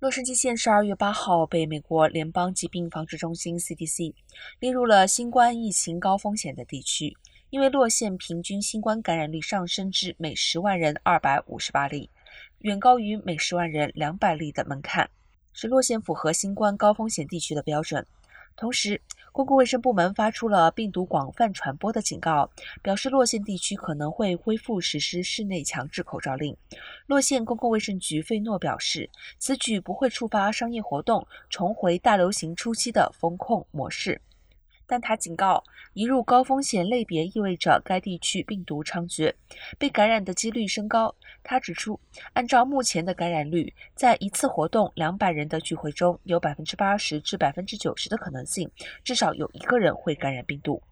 洛杉矶县十二月八号被美国联邦疾病防治中心 （CDC） 列入了新冠疫情高风险的地区，因为洛县平均新冠感染率上升至每十万人二百五十八例，远高于每十万人两百例的门槛，使洛县符合新冠高风险地区的标准。同时，公共卫生部门发出了病毒广泛传播的警告，表示洛县地区可能会恢复实施室内强制口罩令。洛县公共卫生局费诺表示，此举不会触发商业活动重回大流行初期的风控模式。但他警告，移入高风险类别意味着该地区病毒猖獗，被感染的几率升高。他指出，按照目前的感染率，在一次活动两百人的聚会中，有百分之八十至百分之九十的可能性，至少有一个人会感染病毒。